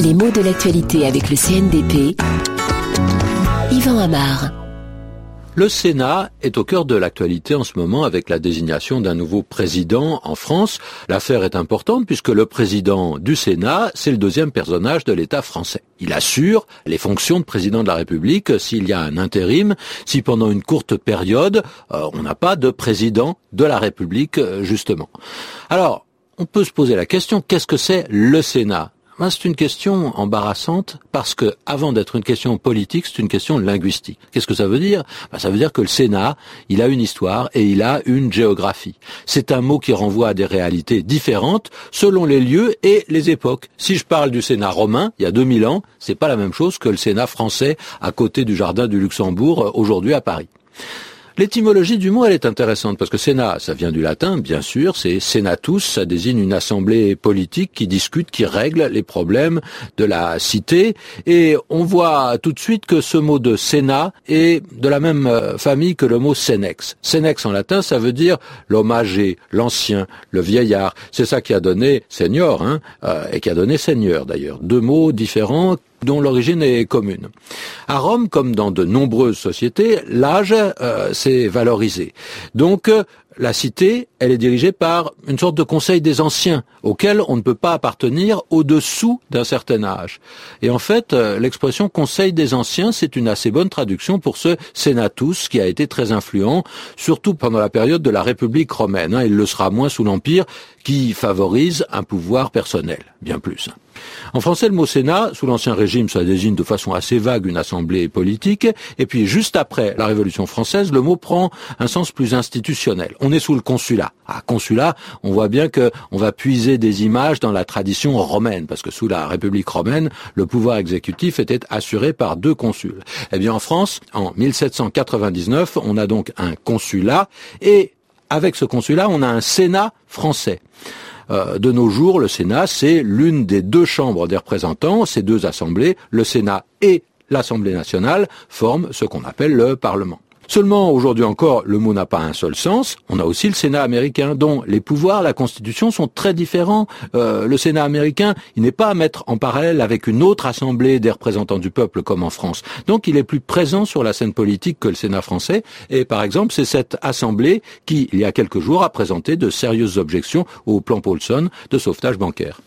Les mots de l'actualité avec le CNDP. Yvan Amar. Le Sénat est au cœur de l'actualité en ce moment avec la désignation d'un nouveau président en France. L'affaire est importante puisque le président du Sénat, c'est le deuxième personnage de l'État français. Il assure les fonctions de président de la République s'il y a un intérim, si pendant une courte période, euh, on n'a pas de président de la République, euh, justement. Alors, on peut se poser la question, qu'est-ce que c'est le Sénat? C'est une question embarrassante parce que, avant d'être une question politique, c'est une question linguistique. Qu'est-ce que ça veut dire? Ben, Ça veut dire que le Sénat, il a une histoire et il a une géographie. C'est un mot qui renvoie à des réalités différentes selon les lieux et les époques. Si je parle du Sénat romain, il y a 2000 ans, c'est pas la même chose que le Sénat français à côté du jardin du Luxembourg euh, aujourd'hui à Paris. L'étymologie du mot, elle est intéressante parce que Sénat, ça vient du latin, bien sûr, c'est senatus, ça désigne une assemblée politique qui discute, qui règle les problèmes de la cité. Et on voit tout de suite que ce mot de Sénat est de la même euh, famille que le mot Senex. Senex en latin, ça veut dire l'homme âgé, l'ancien, le vieillard. C'est ça qui a donné seigneur, hein, euh, et qui a donné seigneur d'ailleurs. Deux mots différents dont l'origine est commune. À Rome, comme dans de nombreuses sociétés, l'âge euh, s'est valorisé. Donc, euh, la cité, elle est dirigée par une sorte de conseil des anciens, auquel on ne peut pas appartenir au-dessous d'un certain âge. Et en fait, euh, l'expression conseil des anciens, c'est une assez bonne traduction pour ce senatus qui a été très influent, surtout pendant la période de la République romaine. Hein. il le sera moins sous l'Empire, qui favorise un pouvoir personnel, bien plus. En français, le mot Sénat, sous l'Ancien Régime, ça désigne de façon assez vague une assemblée politique, et puis juste après la Révolution française, le mot prend un sens plus institutionnel. On est sous le consulat. À consulat, on voit bien que on va puiser des images dans la tradition romaine, parce que sous la République romaine, le pouvoir exécutif était assuré par deux consuls. Eh bien, en France, en 1799, on a donc un consulat, et avec ce consulat, on a un Sénat français. Euh, de nos jours, le Sénat, c'est l'une des deux chambres des représentants, ces deux assemblées, le Sénat et l'Assemblée nationale, forment ce qu'on appelle le Parlement. Seulement, aujourd'hui encore, le mot n'a pas un seul sens. On a aussi le Sénat américain, dont les pouvoirs, la Constitution sont très différents. Euh, le Sénat américain, il n'est pas à mettre en parallèle avec une autre assemblée des représentants du peuple comme en France. Donc, il est plus présent sur la scène politique que le Sénat français. Et par exemple, c'est cette assemblée qui, il y a quelques jours, a présenté de sérieuses objections au plan Paulson de sauvetage bancaire.